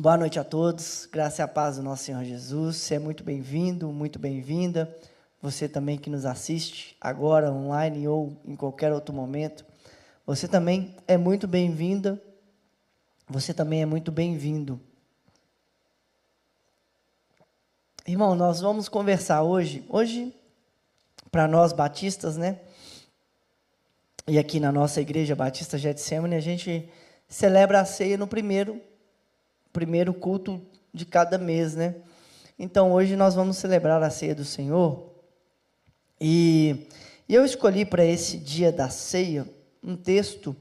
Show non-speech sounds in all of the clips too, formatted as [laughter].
Boa noite a todos, graça e a paz do nosso Senhor Jesus. Você é muito bem-vindo, muito bem-vinda. Você também que nos assiste agora online ou em qualquer outro momento. Você também é muito bem-vinda. Você também é muito bem-vindo. Irmão, nós vamos conversar hoje. Hoje, para nós batistas, né? E aqui na nossa igreja Batista Getsemane, a gente celebra a ceia no primeiro primeiro culto de cada mês, né? Então hoje nós vamos celebrar a ceia do Senhor. E, eu escolhi para esse dia da ceia um texto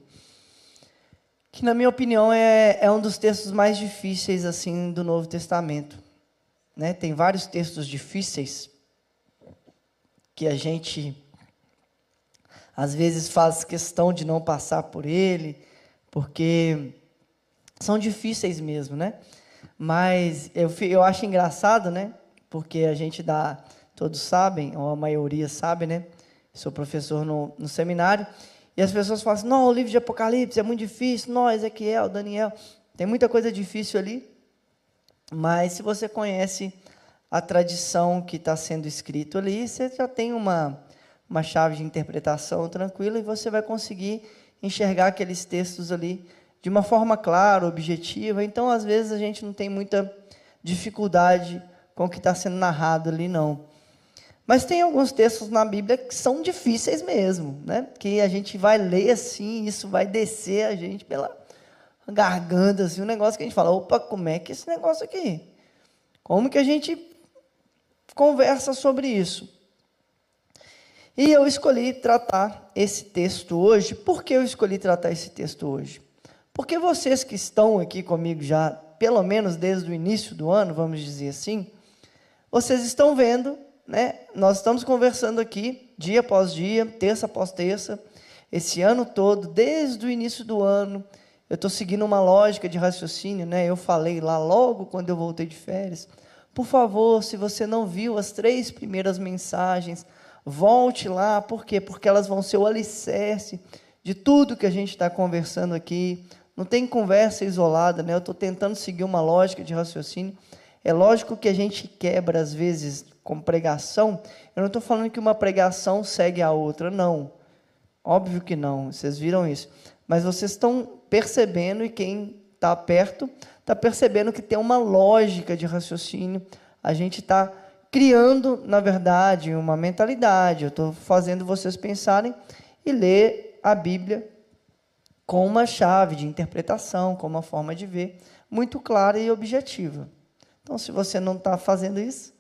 que, na minha opinião, é, é um dos textos mais difíceis assim do Novo Testamento. Né? Tem vários textos difíceis que a gente às vezes faz questão de não passar por ele, porque são difíceis mesmo, né? Mas eu, eu acho engraçado, né? Porque a gente dá, todos sabem, ou a maioria sabe, né? Sou professor no, no seminário, e as pessoas falam assim: não, o livro de Apocalipse é muito difícil, não, Ezequiel, Daniel, tem muita coisa difícil ali. Mas se você conhece a tradição que está sendo escrito ali, você já tem uma, uma chave de interpretação tranquila e você vai conseguir enxergar aqueles textos ali de uma forma clara, objetiva. Então, às vezes, a gente não tem muita dificuldade com o que está sendo narrado ali, não. Mas tem alguns textos na Bíblia que são difíceis mesmo, né? Que a gente vai ler assim, isso vai descer a gente pela garganta, assim, um negócio que a gente fala, opa, como é que é esse negócio aqui? Como que a gente conversa sobre isso? E eu escolhi tratar esse texto hoje. Por que eu escolhi tratar esse texto hoje? Porque vocês que estão aqui comigo já, pelo menos desde o início do ano, vamos dizer assim, vocês estão vendo, né? Nós estamos conversando aqui, dia após dia, terça após terça, esse ano todo, desde o início do ano, eu estou seguindo uma lógica de raciocínio, né? Eu falei lá logo quando eu voltei de férias. Por favor, se você não viu as três primeiras mensagens, volte lá. Por quê? Porque elas vão ser o alicerce de tudo que a gente está conversando aqui, não tem conversa isolada, né? Eu estou tentando seguir uma lógica de raciocínio. É lógico que a gente quebra, às vezes, com pregação. Eu não estou falando que uma pregação segue a outra, não. Óbvio que não, vocês viram isso. Mas vocês estão percebendo, e quem está perto está percebendo que tem uma lógica de raciocínio. A gente está criando, na verdade, uma mentalidade. Eu estou fazendo vocês pensarem e ler a Bíblia com uma chave de interpretação, com uma forma de ver muito clara e objetiva. Então, se você não está fazendo isso,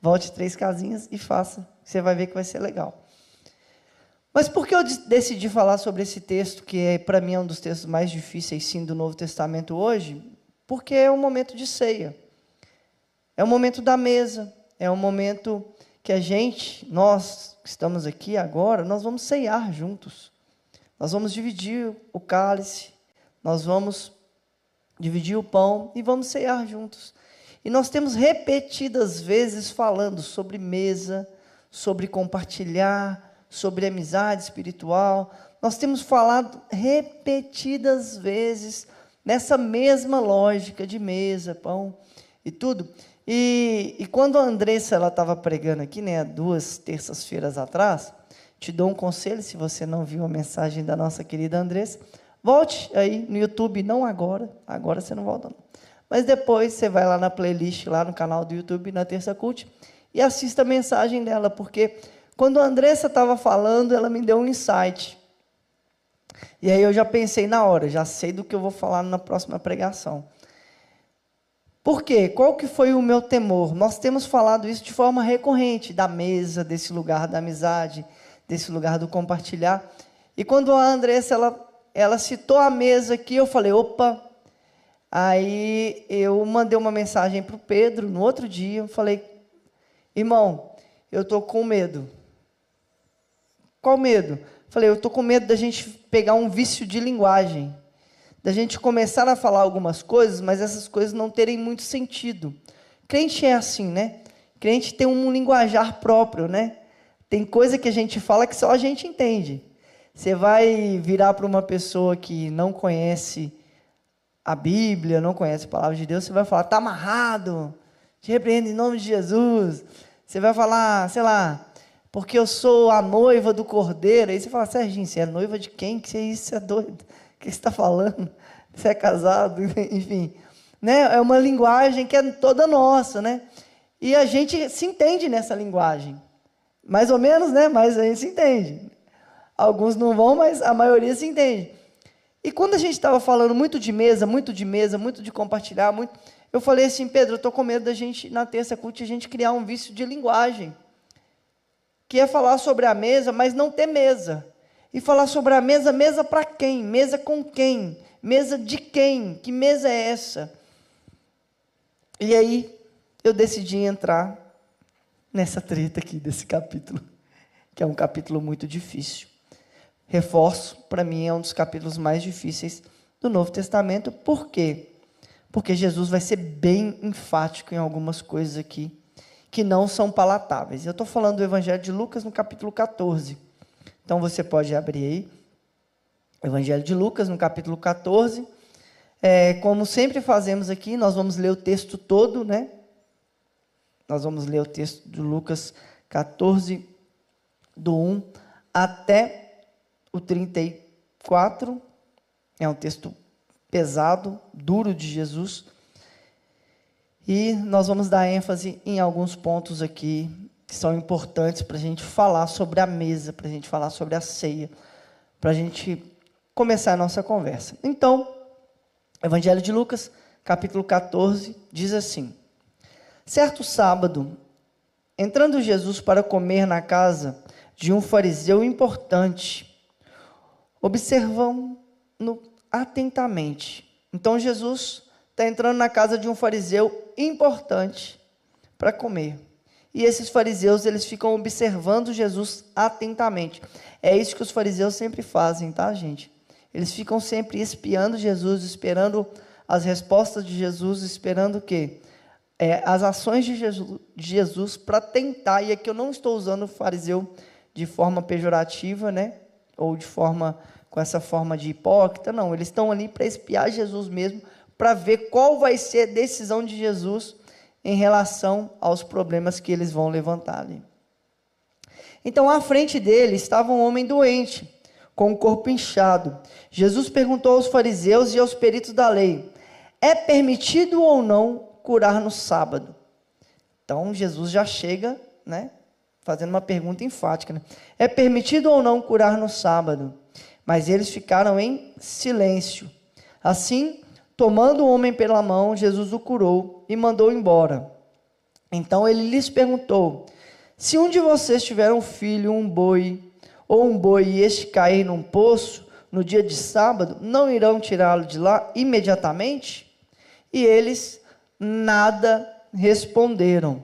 volte três casinhas e faça. Você vai ver que vai ser legal. Mas por que eu decidi falar sobre esse texto, que é, para mim é um dos textos mais difíceis, sim, do Novo Testamento hoje? Porque é um momento de ceia. É um momento da mesa. É um momento que a gente, nós que estamos aqui agora, nós vamos ceiar juntos. Nós vamos dividir o cálice, nós vamos dividir o pão e vamos cear juntos. E nós temos repetidas vezes falando sobre mesa, sobre compartilhar, sobre amizade espiritual. Nós temos falado repetidas vezes nessa mesma lógica de mesa, pão e tudo. E, e quando a Andressa estava pregando aqui, né, duas terças-feiras atrás, te dou um conselho, se você não viu a mensagem da nossa querida Andressa, volte aí no YouTube, não agora, agora você não volta não. Mas depois você vai lá na playlist, lá no canal do YouTube, na Terça Cult, e assista a mensagem dela, porque quando a Andressa estava falando, ela me deu um insight. E aí eu já pensei na hora, já sei do que eu vou falar na próxima pregação. Por quê? Qual que foi o meu temor? Nós temos falado isso de forma recorrente, da mesa, desse lugar da amizade, desse lugar do compartilhar. E quando a Andressa ela, ela citou a mesa aqui, eu falei, opa. Aí eu mandei uma mensagem para o Pedro no outro dia, eu falei, irmão, eu estou com medo. Qual medo? Falei, eu estou com medo da gente pegar um vício de linguagem, da gente começar a falar algumas coisas, mas essas coisas não terem muito sentido. Crente é assim, né? Crente tem um linguajar próprio, né? Tem coisa que a gente fala que só a gente entende. Você vai virar para uma pessoa que não conhece a Bíblia, não conhece a palavra de Deus, você vai falar, está amarrado, te repreendo em nome de Jesus. Você vai falar, sei lá, porque eu sou a noiva do cordeiro. Aí você fala, Serginho, você é noiva de quem? Que isso? Você é doido? O que você está falando? Você é casado? [laughs] Enfim. Né? É uma linguagem que é toda nossa, né? E a gente se entende nessa linguagem. Mais ou menos, né? Mas a gente se entende. Alguns não vão, mas a maioria se entende. E quando a gente estava falando muito de mesa, muito de mesa, muito de compartilhar, muito, eu falei assim, Pedro, eu estou com medo da gente, na terça culto, a gente criar um vício de linguagem. Que é falar sobre a mesa, mas não ter mesa. E falar sobre a mesa, mesa para quem? Mesa com quem? Mesa de quem? Que mesa é essa? E aí, eu decidi entrar nessa treta aqui desse capítulo, que é um capítulo muito difícil. Reforço, para mim é um dos capítulos mais difíceis do Novo Testamento. Por quê? Porque Jesus vai ser bem enfático em algumas coisas aqui que não são palatáveis. Eu estou falando do Evangelho de Lucas no capítulo 14. Então você pode abrir aí. Evangelho de Lucas no capítulo 14. É, como sempre fazemos aqui, nós vamos ler o texto todo, né? Nós vamos ler o texto de Lucas 14, do 1 até o 34 é um texto pesado, duro de Jesus. E nós vamos dar ênfase em alguns pontos aqui que são importantes para a gente falar sobre a mesa, para a gente falar sobre a ceia, para a gente começar a nossa conversa. Então, Evangelho de Lucas, capítulo 14, diz assim: Certo sábado, entrando Jesus para comer na casa de um fariseu importante, observam-no atentamente. Então Jesus está entrando na casa de um fariseu importante para comer. E esses fariseus, eles ficam observando Jesus atentamente. É isso que os fariseus sempre fazem, tá, gente? Eles ficam sempre espiando Jesus, esperando as respostas de Jesus, esperando o quê? É, as ações de Jesus, Jesus para tentar, e aqui eu não estou usando o fariseu de forma pejorativa, né? ou de forma com essa forma de hipócrita, não, eles estão ali para espiar Jesus mesmo, para ver qual vai ser a decisão de Jesus em relação aos problemas que eles vão levantar ali. Então, à frente dele estava um homem doente, com o corpo inchado. Jesus perguntou aos fariseus e aos peritos da lei: É permitido ou não curar no sábado? Então, Jesus já chega, né, fazendo uma pergunta enfática. Né? É permitido ou não curar no sábado? Mas eles ficaram em silêncio. Assim, tomando o homem pela mão, Jesus o curou e mandou embora. Então ele lhes perguntou: Se um de vocês tiver um filho, um boi, ou um boi, e este cair num poço no dia de sábado, não irão tirá-lo de lá imediatamente? E eles nada responderam.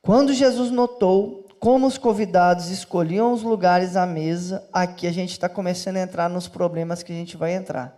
Quando Jesus notou como os convidados escolhiam os lugares à mesa, aqui a gente está começando a entrar nos problemas que a gente vai entrar.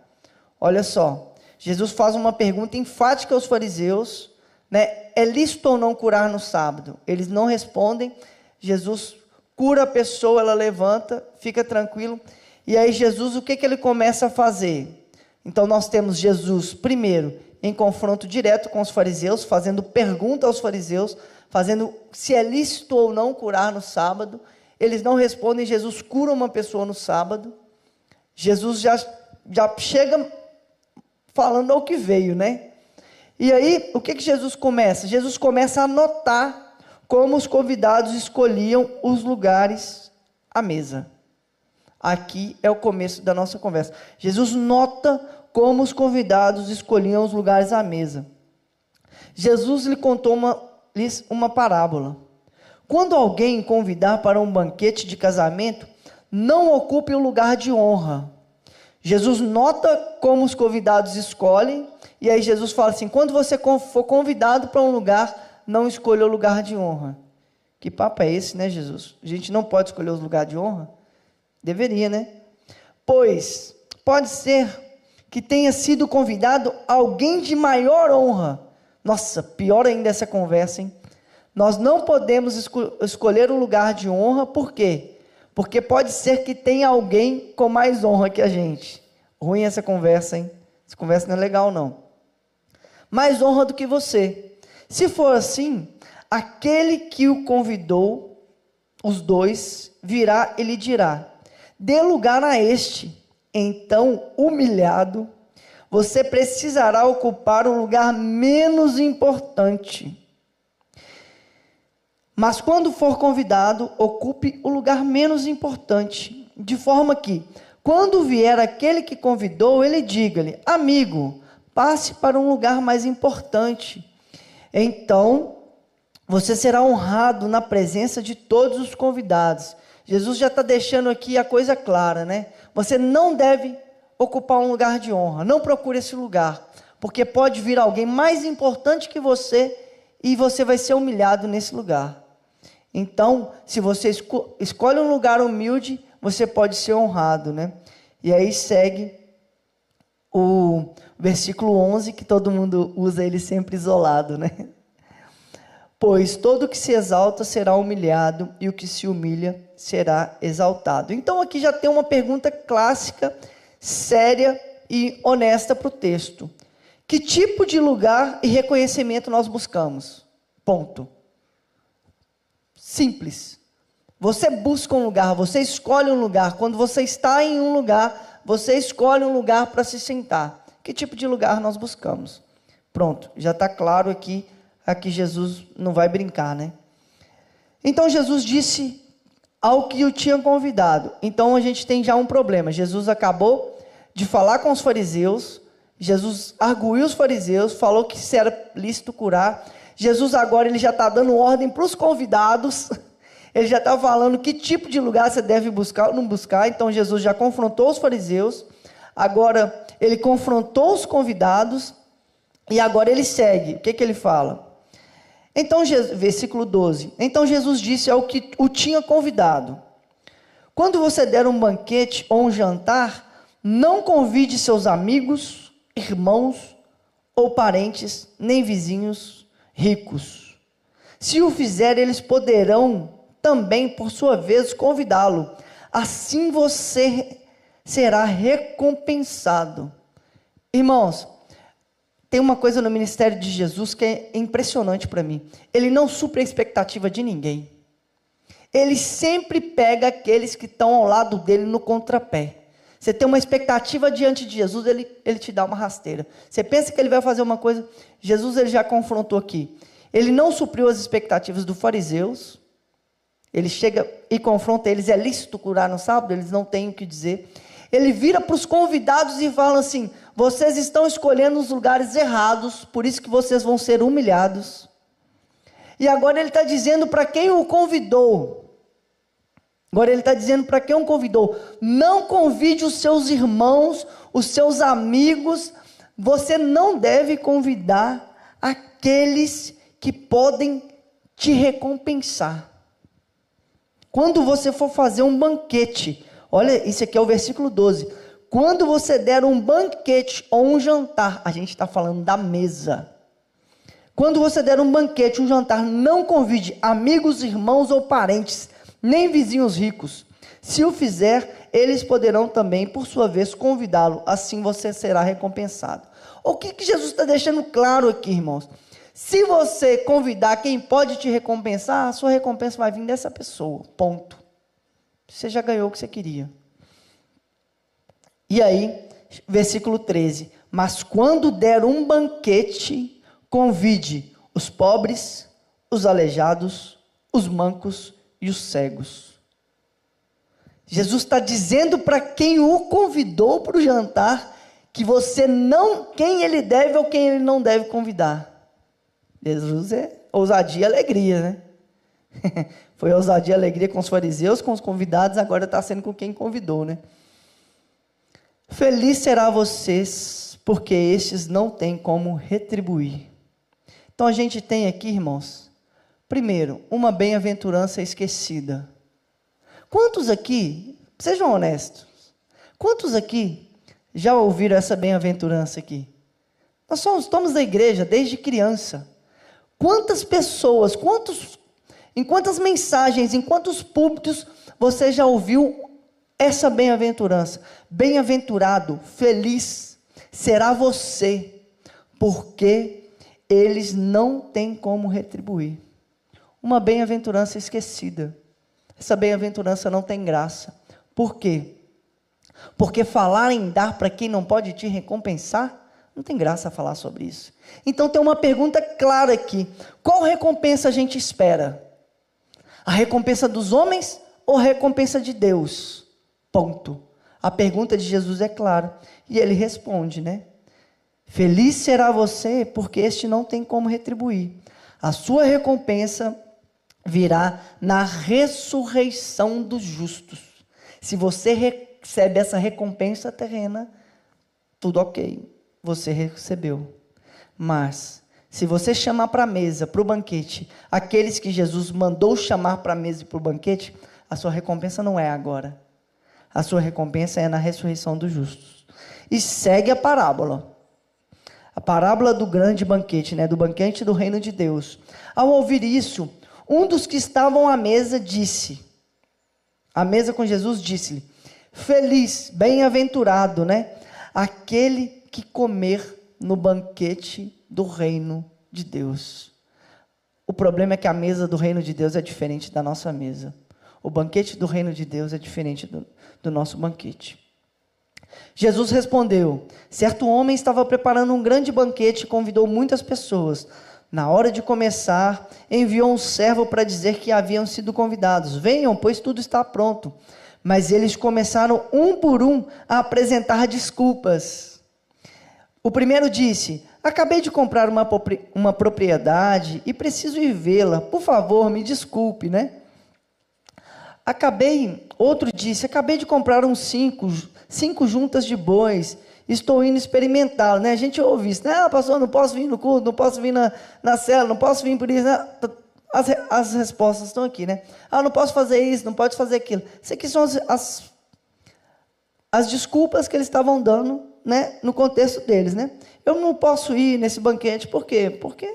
Olha só, Jesus faz uma pergunta enfática aos fariseus, né? É lícito ou não curar no sábado? Eles não respondem. Jesus cura a pessoa, ela levanta, fica tranquilo. E aí Jesus, o que, que ele começa a fazer? Então nós temos Jesus, primeiro, em confronto direto com os fariseus, fazendo pergunta aos fariseus, fazendo se é lícito ou não curar no sábado. Eles não respondem, Jesus cura uma pessoa no sábado. Jesus já, já chega falando ao que veio, né? E aí, o que, que Jesus começa? Jesus começa a notar como os convidados escolhiam os lugares à mesa. Aqui é o começo da nossa conversa. Jesus nota como os convidados escolhiam os lugares à mesa. Jesus lhe contou uma lhes uma parábola. Quando alguém convidar para um banquete de casamento, não ocupe o lugar de honra. Jesus nota como os convidados escolhem, e aí Jesus fala assim: quando você for convidado para um lugar, não escolha o lugar de honra. Que papo é esse, né, Jesus? A gente não pode escolher os lugares de honra? Deveria, né? Pois pode ser que tenha sido convidado alguém de maior honra nossa, pior ainda essa conversa, hein? Nós não podemos esco escolher um lugar de honra, por quê? Porque pode ser que tenha alguém com mais honra que a gente. Ruim essa conversa, hein? Essa conversa não é legal, não. Mais honra do que você. Se for assim, aquele que o convidou, os dois, virá e lhe dirá: dê lugar a este. Então, humilhado, você precisará ocupar um lugar menos importante. Mas quando for convidado, ocupe o lugar menos importante, de forma que, quando vier aquele que convidou, ele diga-lhe: Amigo, passe para um lugar mais importante. Então, você será honrado na presença de todos os convidados. Jesus já está deixando aqui a coisa clara, né? Você não deve ocupar um lugar de honra. Não procure esse lugar, porque pode vir alguém mais importante que você e você vai ser humilhado nesse lugar. Então, se você esco escolhe um lugar humilde, você pode ser honrado, né? E aí segue o versículo 11, que todo mundo usa ele sempre isolado, né? [laughs] Pois todo que se exalta será humilhado, e o que se humilha será exaltado. Então aqui já tem uma pergunta clássica séria e honesta para o texto. Que tipo de lugar e reconhecimento nós buscamos? Ponto. Simples. Você busca um lugar, você escolhe um lugar. Quando você está em um lugar, você escolhe um lugar para se sentar. Que tipo de lugar nós buscamos? Pronto, já está claro aqui, aqui Jesus não vai brincar, né? Então Jesus disse ao que o tinha convidado. Então a gente tem já um problema. Jesus acabou de falar com os fariseus, Jesus arguiu os fariseus, falou que se era lícito curar. Jesus agora ele já está dando ordem para os convidados. [laughs] Ele já está falando que tipo de lugar você deve buscar ou não buscar. Então Jesus já confrontou os fariseus. Agora ele confrontou os convidados. E agora ele segue. O que, que ele fala? Então, versículo 12. Então Jesus disse ao que o tinha convidado: Quando você der um banquete ou um jantar, não convide seus amigos, irmãos ou parentes, nem vizinhos ricos. Se o fizer, eles poderão também, por sua vez, convidá-lo. Assim você será recompensado. Irmãos, tem uma coisa no ministério de Jesus que é impressionante para mim. Ele não supre a expectativa de ninguém. Ele sempre pega aqueles que estão ao lado dele no contrapé. Você tem uma expectativa diante de Jesus, ele, ele te dá uma rasteira. Você pensa que ele vai fazer uma coisa, Jesus ele já confrontou aqui. Ele não supriu as expectativas dos fariseus. Ele chega e confronta eles, é lícito curar no sábado? Eles não têm o que dizer. Ele vira para os convidados e fala assim: vocês estão escolhendo os lugares errados, por isso que vocês vão ser humilhados. E agora ele está dizendo para quem o convidou. Agora ele está dizendo para quem o convidou: não convide os seus irmãos, os seus amigos. Você não deve convidar aqueles que podem te recompensar. Quando você for fazer um banquete, olha, isso aqui é o versículo 12. Quando você der um banquete ou um jantar, a gente está falando da mesa. Quando você der um banquete, um jantar, não convide amigos, irmãos ou parentes, nem vizinhos ricos. Se o fizer, eles poderão também, por sua vez, convidá-lo. Assim você será recompensado. O que, que Jesus está deixando claro aqui, irmãos? Se você convidar quem pode te recompensar, a sua recompensa vai vir dessa pessoa. Ponto. Você já ganhou o que você queria. E aí, versículo 13: Mas quando der um banquete, convide os pobres, os aleijados, os mancos e os cegos. Jesus está dizendo para quem o convidou para o jantar que você não, quem ele deve ou quem ele não deve convidar. Jesus é ousadia e alegria, né? [laughs] Foi ousadia e alegria com os fariseus, com os convidados, agora está sendo com quem convidou, né? Feliz será vocês, porque estes não têm como retribuir. Então a gente tem aqui, irmãos, primeiro, uma bem-aventurança esquecida. Quantos aqui, sejam honestos, quantos aqui já ouviram essa bem-aventurança aqui? Nós somos, estamos na igreja desde criança. Quantas pessoas, quantos, em quantas mensagens, em quantos púlpitos você já ouviu essa bem-aventurança. Bem-aventurado, feliz será você, porque eles não têm como retribuir. Uma bem-aventurança esquecida. Essa bem-aventurança não tem graça. Por quê? Porque falar em dar para quem não pode te recompensar, não tem graça falar sobre isso. Então tem uma pergunta clara aqui: qual recompensa a gente espera? A recompensa dos homens ou a recompensa de Deus? Ponto. A pergunta de Jesus é clara. E ele responde, né? Feliz será você, porque este não tem como retribuir. A sua recompensa virá na ressurreição dos justos. Se você recebe essa recompensa terrena, tudo ok, você recebeu. Mas, se você chamar para a mesa, para o banquete, aqueles que Jesus mandou chamar para a mesa e para o banquete, a sua recompensa não é agora. A sua recompensa é na ressurreição dos justos. E segue a parábola. A parábola do grande banquete, né, do banquete do reino de Deus. Ao ouvir isso, um dos que estavam à mesa disse: à mesa com Jesus disse-lhe: Feliz, bem-aventurado, né? Aquele que comer no banquete do reino de Deus. O problema é que a mesa do reino de Deus é diferente da nossa mesa. O banquete do reino de Deus é diferente do, do nosso banquete. Jesus respondeu: Certo homem estava preparando um grande banquete e convidou muitas pessoas. Na hora de começar, enviou um servo para dizer que haviam sido convidados: Venham, pois tudo está pronto. Mas eles começaram um por um a apresentar desculpas. O primeiro disse: Acabei de comprar uma, uma propriedade e preciso ir vê-la. Por favor, me desculpe, né? Acabei, outro disse: Acabei de comprar uns cinco, cinco juntas de bois. Estou indo experimentá-lo, né? A gente ouve isso, né? Ah, pastor, não posso vir no culto, não posso vir na, na cela, não posso vir por isso, né? As, as respostas estão aqui, né? Ah, não posso fazer isso, não pode fazer aquilo. Isso aqui são as, as, as desculpas que eles estavam dando, né? No contexto deles, né? Eu não posso ir nesse banquete, por quê? Porque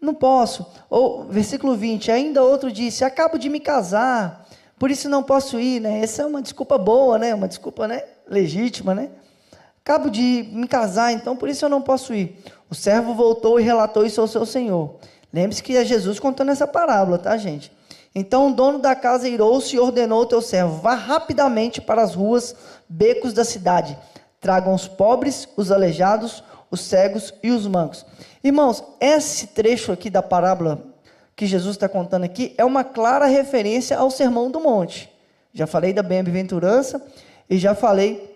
não posso. Ou, versículo 20, ainda outro disse, acabo de me casar, por isso não posso ir, né? Essa é uma desculpa boa, né? Uma desculpa, né? Legítima, né? Acabo de me casar, então por isso eu não posso ir. O servo voltou e relatou isso ao seu senhor. Lembre-se que é Jesus contando essa parábola, tá, gente? Então o dono da casa irou-se e ordenou ao teu servo: vá rapidamente para as ruas, becos da cidade. Tragam os pobres, os aleijados, os cegos e os mancos. Irmãos, esse trecho aqui da parábola que Jesus está contando aqui é uma clara referência ao Sermão do Monte. Já falei da bem-aventurança e já falei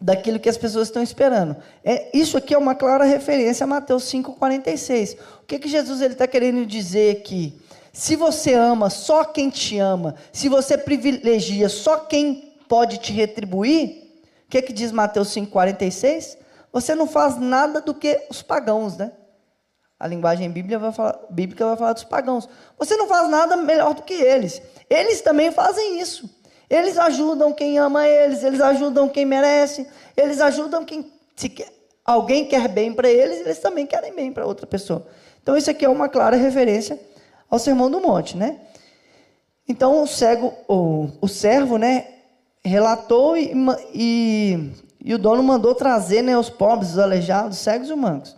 daquilo que as pessoas estão esperando. É, isso aqui é uma clara referência a Mateus 5,46. O que, que Jesus está querendo dizer aqui? Se você ama só quem te ama, se você privilegia só quem pode te retribuir, o que, que diz Mateus 5,46? Você não faz nada do que os pagãos, né? A linguagem bíblica vai, falar, bíblica vai falar dos pagãos. Você não faz nada melhor do que eles. Eles também fazem isso. Eles ajudam quem ama eles, eles ajudam quem merece, eles ajudam quem. Se alguém quer bem para eles, eles também querem bem para outra pessoa. Então, isso aqui é uma clara referência ao Sermão do Monte, né? Então, o cego, o, o servo, né, relatou e, e, e o dono mandou trazer né, os pobres, os aleijados, os cegos e os mancos.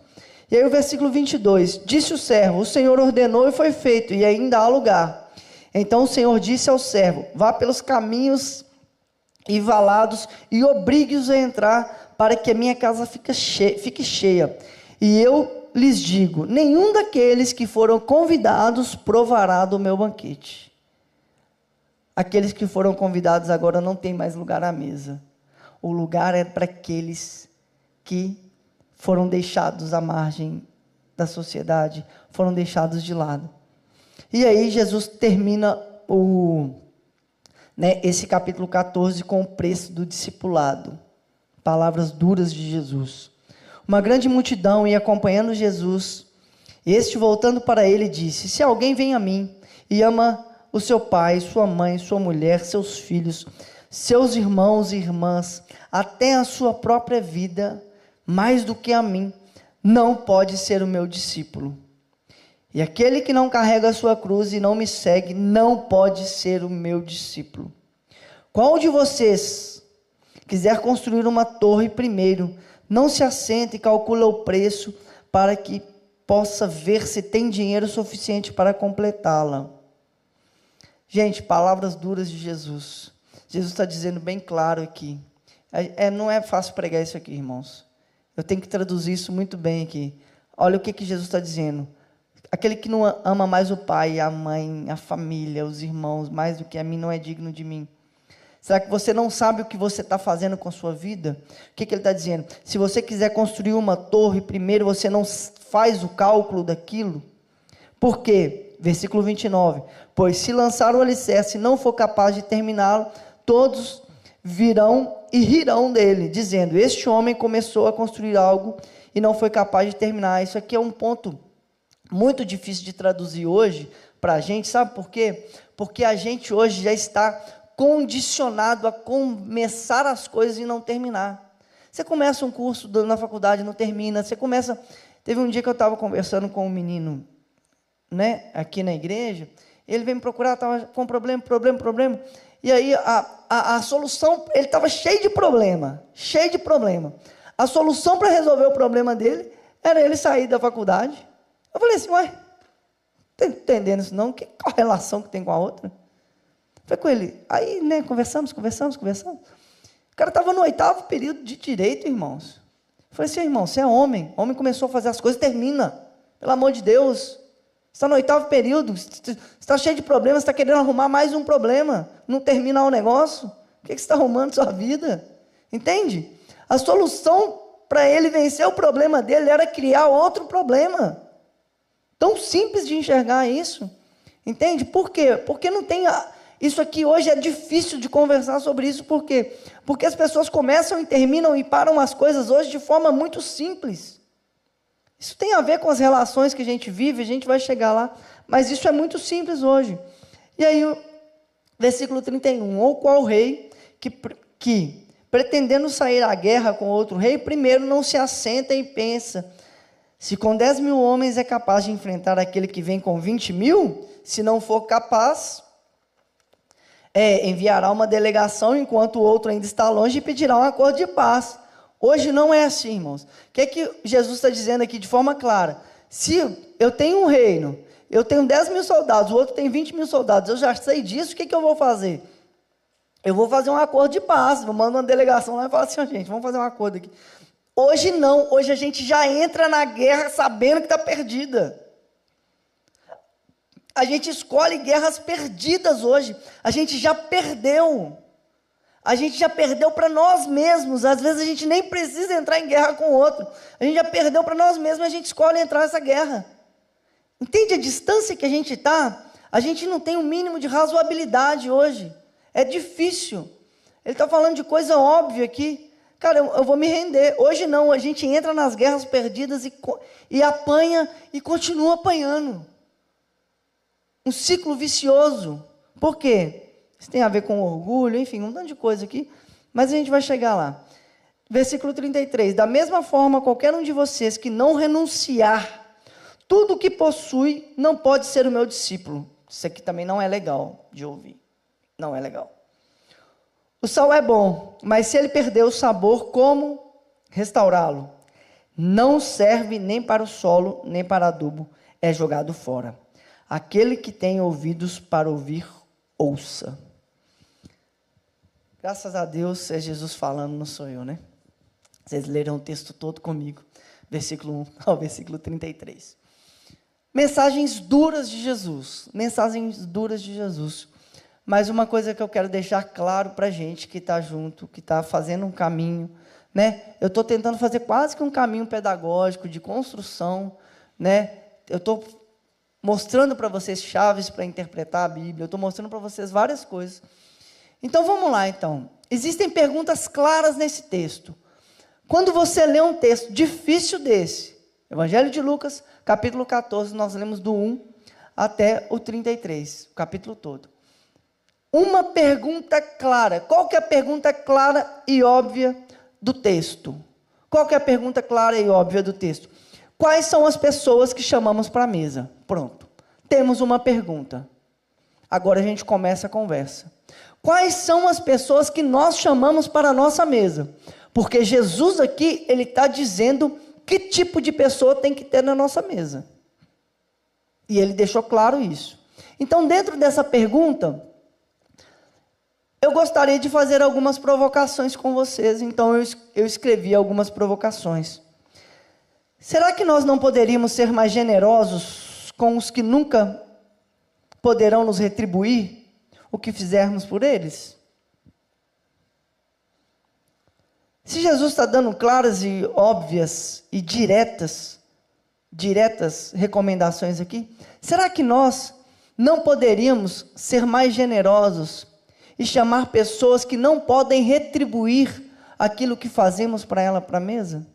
E aí o versículo 22, disse o servo, o Senhor ordenou e foi feito, e ainda há lugar. Então o Senhor disse ao servo: Vá pelos caminhos e valados e obrigue-os a entrar, para que a minha casa fique cheia, fique cheia. E eu lhes digo: nenhum daqueles que foram convidados provará do meu banquete. Aqueles que foram convidados agora não têm mais lugar à mesa. O lugar é para aqueles que foram deixados à margem da sociedade, foram deixados de lado. E aí Jesus termina o, né, esse capítulo 14 com o preço do discipulado. Palavras duras de Jesus. Uma grande multidão ia acompanhando Jesus. Este, voltando para ele, disse: Se alguém vem a mim e ama o seu pai, sua mãe, sua mulher, seus filhos, seus irmãos e irmãs, até a sua própria vida, mais do que a mim, não pode ser o meu discípulo. E aquele que não carrega a sua cruz e não me segue, não pode ser o meu discípulo. Qual de vocês quiser construir uma torre primeiro, não se assenta e calcula o preço para que possa ver se tem dinheiro suficiente para completá-la? Gente, palavras duras de Jesus. Jesus está dizendo bem claro aqui. É, é, não é fácil pregar isso aqui, irmãos. Eu tenho que traduzir isso muito bem aqui. Olha o que, que Jesus está dizendo. Aquele que não ama mais o pai, a mãe, a família, os irmãos, mais do que a mim, não é digno de mim. Será que você não sabe o que você está fazendo com a sua vida? O que, que ele está dizendo? Se você quiser construir uma torre, primeiro você não faz o cálculo daquilo. Por quê? Versículo 29. Pois se lançar o alicerce e não for capaz de terminá-lo, todos virão e rirão dele, dizendo: Este homem começou a construir algo e não foi capaz de terminar. Isso aqui é um ponto muito difícil de traduzir hoje para a gente, sabe por quê? Porque a gente hoje já está condicionado a começar as coisas e não terminar. Você começa um curso na faculdade, não termina. Você começa. Teve um dia que eu estava conversando com um menino, né, aqui na igreja. Ele veio me procurar, estava com problema, problema, problema. E aí a, a, a solução, ele estava cheio de problema, cheio de problema. A solução para resolver o problema dele era ele sair da faculdade. Eu falei assim, ué, está entendendo isso não? Que relação que tem com a outra? Falei com ele, aí, né, conversamos, conversamos, conversamos. O cara estava no oitavo período de direito, irmãos. Eu falei assim, irmão, você é homem. O homem começou a fazer as coisas, termina. Pelo amor de Deus. Está no oitavo período, está cheio de problemas, está querendo arrumar mais um problema, não terminar o negócio. O que, que você está arrumando sua vida? Entende? A solução para ele vencer o problema dele era criar outro problema. Tão simples de enxergar isso. Entende? Por quê? Porque não tem. A... Isso aqui hoje é difícil de conversar sobre isso, por quê? Porque as pessoas começam e terminam e param as coisas hoje de forma muito simples. Isso tem a ver com as relações que a gente vive, a gente vai chegar lá, mas isso é muito simples hoje. E aí, o versículo 31, ou qual rei que, que, pretendendo sair à guerra com outro rei, primeiro não se assenta e pensa, se com 10 mil homens é capaz de enfrentar aquele que vem com 20 mil, se não for capaz, é, enviará uma delegação enquanto o outro ainda está longe e pedirá um acordo de paz. Hoje não é assim, irmãos. O que é que Jesus está dizendo aqui de forma clara? Se eu tenho um reino, eu tenho 10 mil soldados, o outro tem 20 mil soldados, eu já sei disso, o que, é que eu vou fazer? Eu vou fazer um acordo de paz, vou mandar uma delegação lá e falar assim, oh, gente, vamos fazer um acordo aqui. Hoje não, hoje a gente já entra na guerra sabendo que está perdida. A gente escolhe guerras perdidas hoje. A gente já perdeu a gente já perdeu para nós mesmos. Às vezes a gente nem precisa entrar em guerra com o outro. A gente já perdeu para nós mesmos, a gente escolhe entrar nessa guerra. Entende a distância que a gente está? A gente não tem o um mínimo de razoabilidade hoje. É difícil. Ele está falando de coisa óbvia aqui. Cara, eu, eu, vou me render. Hoje não, a gente entra nas guerras perdidas e, e apanha e continua apanhando. Um ciclo vicioso. Por quê? Isso tem a ver com orgulho, enfim, um monte de coisa aqui, mas a gente vai chegar lá. Versículo 33: Da mesma forma, qualquer um de vocês que não renunciar tudo o que possui, não pode ser o meu discípulo. Isso aqui também não é legal de ouvir. Não é legal. O sal é bom, mas se ele perder o sabor, como restaurá-lo? Não serve nem para o solo, nem para adubo, é jogado fora. Aquele que tem ouvidos para ouvir, ouça. Graças a Deus é Jesus falando, não sou eu, né? Vocês leram o texto todo comigo, versículo 1 [laughs] ao versículo 33. Mensagens duras de Jesus, mensagens duras de Jesus. Mas uma coisa que eu quero deixar claro para a gente que está junto, que está fazendo um caminho, né? Eu estou tentando fazer quase que um caminho pedagógico de construção, né? Eu estou mostrando para vocês chaves para interpretar a Bíblia, eu estou mostrando para vocês várias coisas. Então vamos lá, então. Existem perguntas claras nesse texto. Quando você lê um texto difícil desse, Evangelho de Lucas, capítulo 14, nós lemos do 1 até o 33, o capítulo todo. Uma pergunta clara. Qual que é a pergunta clara e óbvia do texto? Qual que é a pergunta clara e óbvia do texto? Quais são as pessoas que chamamos para a mesa? Pronto. Temos uma pergunta. Agora a gente começa a conversa. Quais são as pessoas que nós chamamos para a nossa mesa. Porque Jesus aqui, ele está dizendo que tipo de pessoa tem que ter na nossa mesa. E ele deixou claro isso. Então, dentro dessa pergunta, eu gostaria de fazer algumas provocações com vocês. Então, eu, eu escrevi algumas provocações. Será que nós não poderíamos ser mais generosos com os que nunca poderão nos retribuir? O que fizermos por eles? Se Jesus está dando claras e óbvias e diretas, diretas recomendações aqui, será que nós não poderíamos ser mais generosos e chamar pessoas que não podem retribuir aquilo que fazemos para ela para a mesa?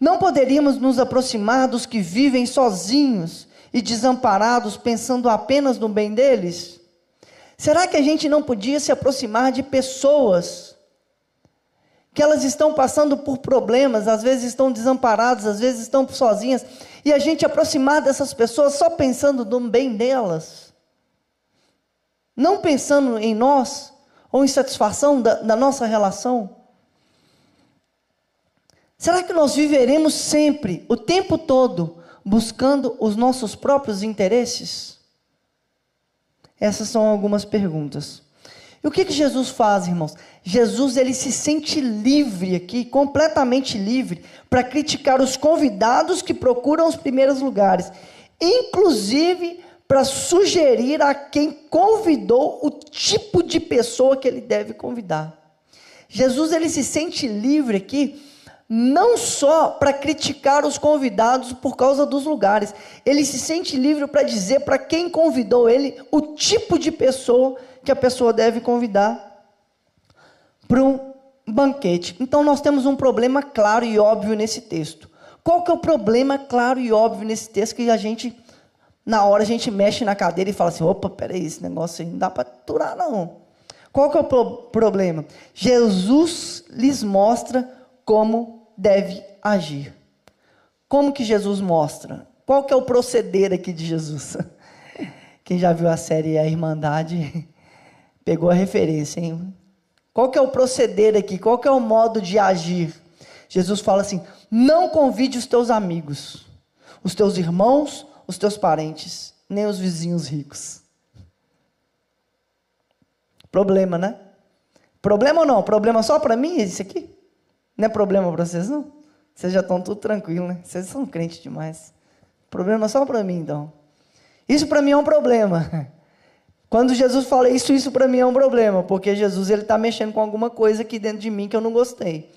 Não poderíamos nos aproximar dos que vivem sozinhos e desamparados, pensando apenas no bem deles? Será que a gente não podia se aproximar de pessoas que elas estão passando por problemas, às vezes estão desamparadas, às vezes estão sozinhas, e a gente aproximar dessas pessoas só pensando no bem delas? Não pensando em nós ou em satisfação da, da nossa relação? Será que nós viveremos sempre, o tempo todo, buscando os nossos próprios interesses? Essas são algumas perguntas. E o que, que Jesus faz, irmãos? Jesus ele se sente livre aqui, completamente livre, para criticar os convidados que procuram os primeiros lugares, inclusive para sugerir a quem convidou o tipo de pessoa que ele deve convidar. Jesus ele se sente livre aqui não só para criticar os convidados por causa dos lugares, ele se sente livre para dizer para quem convidou ele o tipo de pessoa que a pessoa deve convidar para um banquete. Então nós temos um problema claro e óbvio nesse texto. Qual que é o problema claro e óbvio nesse texto que a gente na hora a gente mexe na cadeira e fala assim: opa, peraí, esse negócio aí não dá para aturar, não. Qual que é o pro problema? Jesus lhes mostra como deve agir. Como que Jesus mostra? Qual que é o proceder aqui de Jesus? [laughs] Quem já viu a série A Irmandade [laughs] pegou a referência, hein? Qual que é o proceder aqui? Qual que é o modo de agir? Jesus fala assim: não convide os teus amigos, os teus irmãos, os teus parentes, nem os vizinhos ricos. Problema, né? Problema ou não? Problema só para mim, esse aqui? Não é problema para vocês, não? Vocês já estão tudo tranquilo, né? Vocês são crentes demais. Problema só para mim, então. Isso para mim é um problema. [laughs] Quando Jesus fala isso, isso para mim é um problema, porque Jesus ele está mexendo com alguma coisa aqui dentro de mim que eu não gostei.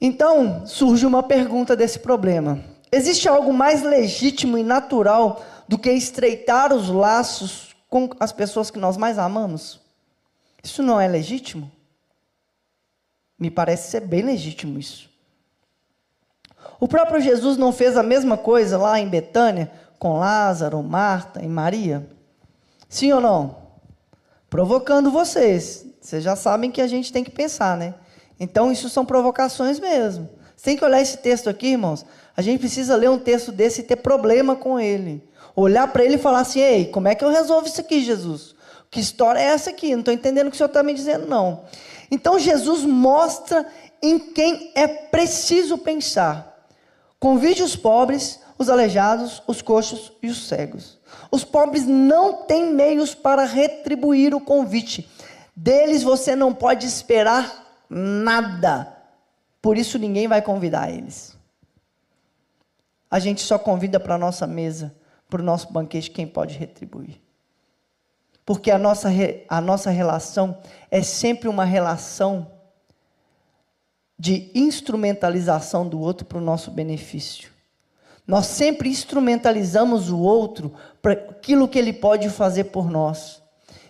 Então surge uma pergunta desse problema: existe algo mais legítimo e natural do que estreitar os laços com as pessoas que nós mais amamos? Isso não é legítimo? Me parece ser bem legítimo isso. O próprio Jesus não fez a mesma coisa lá em Betânia com Lázaro, Marta e Maria? Sim ou não? Provocando vocês. Vocês já sabem que a gente tem que pensar, né? Então, isso são provocações mesmo. Você tem que olhar esse texto aqui, irmãos. A gente precisa ler um texto desse e ter problema com ele. Olhar para ele e falar assim: ei, como é que eu resolvo isso aqui, Jesus? Que história é essa aqui? Não estou entendendo o que o senhor está me dizendo, não. Então Jesus mostra em quem é preciso pensar. Convide os pobres, os aleijados, os coxos e os cegos. Os pobres não têm meios para retribuir o convite. Deles você não pode esperar nada. Por isso ninguém vai convidar eles. A gente só convida para a nossa mesa, para o nosso banquete, quem pode retribuir. Porque a nossa, a nossa relação é sempre uma relação de instrumentalização do outro para o nosso benefício. Nós sempre instrumentalizamos o outro para aquilo que ele pode fazer por nós.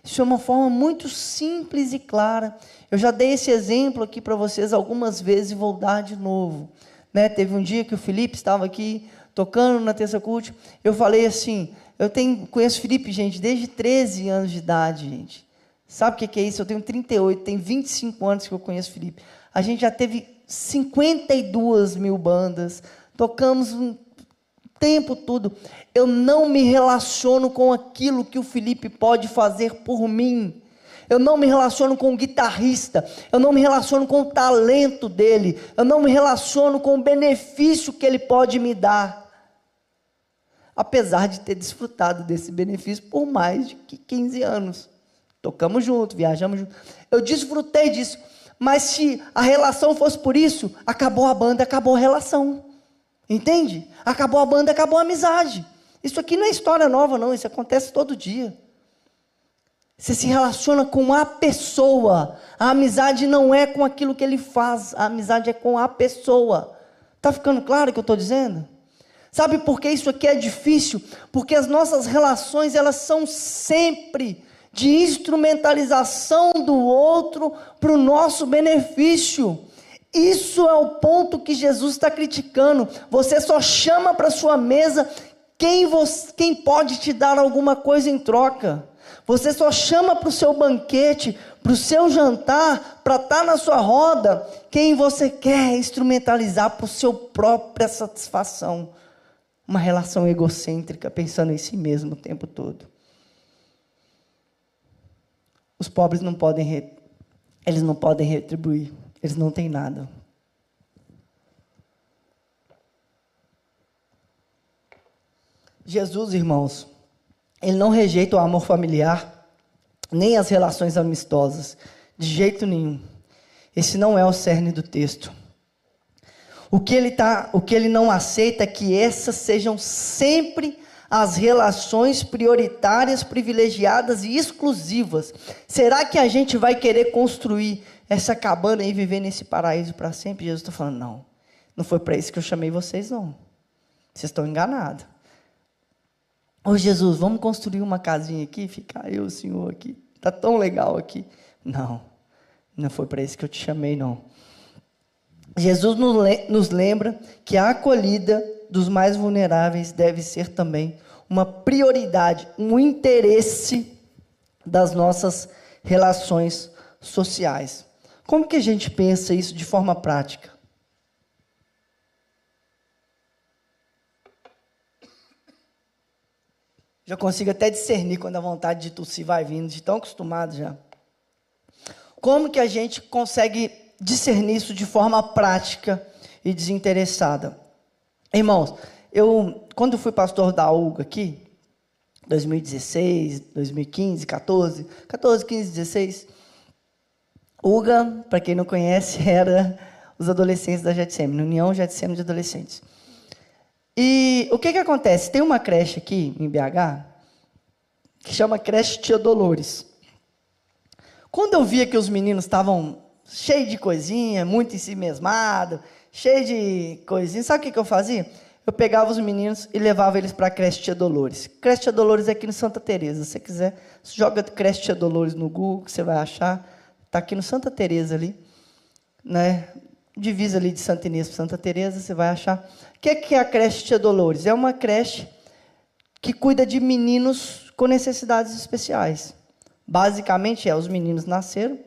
Isso é uma forma muito simples e clara. Eu já dei esse exemplo aqui para vocês algumas vezes e vou dar de novo. Né? Teve um dia que o Felipe estava aqui tocando na terça cult, eu falei assim: eu tenho, conheço Felipe, gente, desde 13 anos de idade, gente. Sabe o que é isso? Eu tenho 38, tem 25 anos que eu conheço Felipe. A gente já teve 52 mil bandas, tocamos um tempo todo. Eu não me relaciono com aquilo que o Felipe pode fazer por mim. eu não me relaciono com o guitarrista, eu não me relaciono com o talento dele, eu não me relaciono com o benefício que ele pode me dar. Apesar de ter desfrutado desse benefício por mais de 15 anos. Tocamos junto, viajamos junto. Eu desfrutei disso. Mas se a relação fosse por isso, acabou a banda, acabou a relação. Entende? Acabou a banda, acabou a amizade. Isso aqui não é história nova, não. Isso acontece todo dia. Você se relaciona com a pessoa. A amizade não é com aquilo que ele faz. A amizade é com a pessoa. Está ficando claro o que eu estou dizendo? Sabe por que isso aqui é difícil? Porque as nossas relações, elas são sempre de instrumentalização do outro para o nosso benefício. Isso é o ponto que Jesus está criticando. Você só chama para sua mesa quem, você, quem pode te dar alguma coisa em troca. Você só chama para o seu banquete, para o seu jantar, para estar tá na sua roda, quem você quer instrumentalizar para o seu própria satisfação. Uma relação egocêntrica, pensando em si mesmo o tempo todo. Os pobres não podem, eles não podem retribuir, eles não têm nada. Jesus, irmãos, ele não rejeita o amor familiar, nem as relações amistosas, de jeito nenhum. Esse não é o cerne do texto. O que ele, tá, o que ele não aceita é que essas sejam sempre as relações prioritárias, privilegiadas e exclusivas. Será que a gente vai querer construir essa cabana e viver nesse paraíso para sempre? Jesus está falando, não. Não foi para isso que eu chamei vocês, não. Vocês estão enganados. Ô Jesus, vamos construir uma casinha aqui, ficar eu o Senhor aqui. Está tão legal aqui. Não, não foi para isso que eu te chamei, não. Jesus nos lembra que a acolhida dos mais vulneráveis deve ser também uma prioridade, um interesse das nossas relações sociais. Como que a gente pensa isso de forma prática? Já consigo até discernir quando a vontade de tossir vai vindo, de tão acostumado já. Como que a gente consegue discernir isso de forma prática e desinteressada? Irmãos, eu, quando fui pastor da UGA aqui, 2016, 2015, 14, 14, 15, 16, UGA, para quem não conhece, [laughs] era os adolescentes da Getsemane, União Getsemane de Adolescentes. E o que que acontece? Tem uma creche aqui em BH que chama Creche Tia Dolores. Quando eu via que os meninos estavam cheios de coisinha, muito em si mesmado, cheio de coisinha, sabe o que, eu fazia? Eu pegava os meninos e levava eles para a Creche Tia Dolores. Creche Tia Dolores é aqui no Santa Teresa. Se você quiser, joga Creche Tia Dolores no Google, que você vai achar. Está aqui no Santa Teresa ali, né? Divisa ali de Santa Inês para Santa Teresa, você vai achar. O que é, que a Creche Tia Dolores? É uma creche que cuida de meninos com necessidades especiais. Basicamente é, os meninos nasceram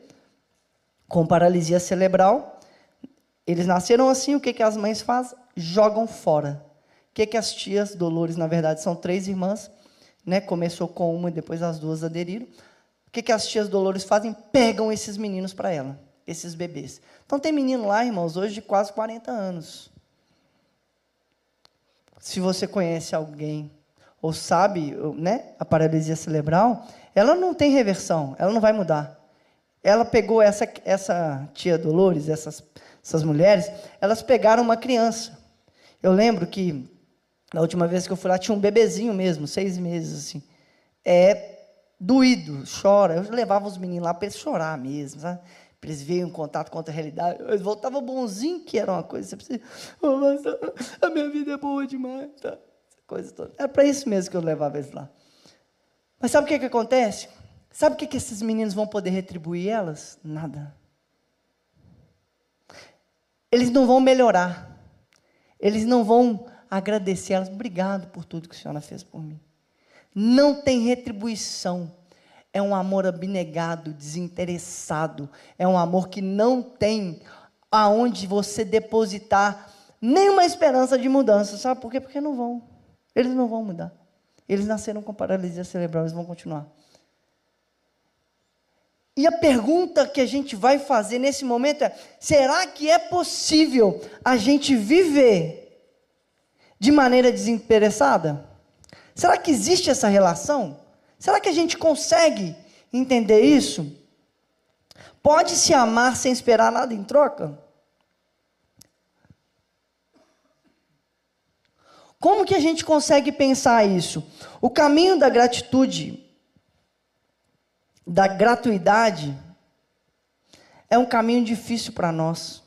com paralisia cerebral, eles nasceram assim, o que, que as mães fazem? Jogam fora. O que, que as tias Dolores, na verdade, são três irmãs, né? começou com uma e depois as duas aderiram. O que, que as tias Dolores fazem? Pegam esses meninos para ela, esses bebês. Então tem menino lá, irmãos, hoje de quase 40 anos. Se você conhece alguém ou sabe, né, a paralisia cerebral, ela não tem reversão, ela não vai mudar. Ela pegou essa, essa tia Dolores, essas, essas mulheres, elas pegaram uma criança. Eu lembro que, na última vez que eu fui lá, tinha um bebezinho mesmo, seis meses, assim. É doído, chora. Eu levava os meninos lá para eles chorar mesmo, sabe? Para eles verem um contato com outra realidade. Eles voltavam bonzinho, que era uma coisa. Você precisa, mas a, a minha vida é boa demais, tá? coisa toda. Era para isso mesmo que eu levava eles lá. Mas sabe o que, que acontece? Sabe o que, esses meninos vão poder retribuir elas? Nada. Eles não vão melhorar. Eles não vão agradecer elas. Obrigado por tudo que a senhora fez por mim. Não tem retribuição. É um amor abnegado, desinteressado. É um amor que não tem aonde você depositar nenhuma esperança de mudança. Sabe por quê? Porque não vão. Eles não vão mudar. Eles nasceram com paralisia cerebral, eles vão continuar. E a pergunta que a gente vai fazer nesse momento é: será que é possível a gente viver de maneira desinteressada? Será que existe essa relação? Será que a gente consegue entender isso? Pode se amar sem esperar nada em troca? Como que a gente consegue pensar isso? O caminho da gratitude da gratuidade é um caminho difícil para nós.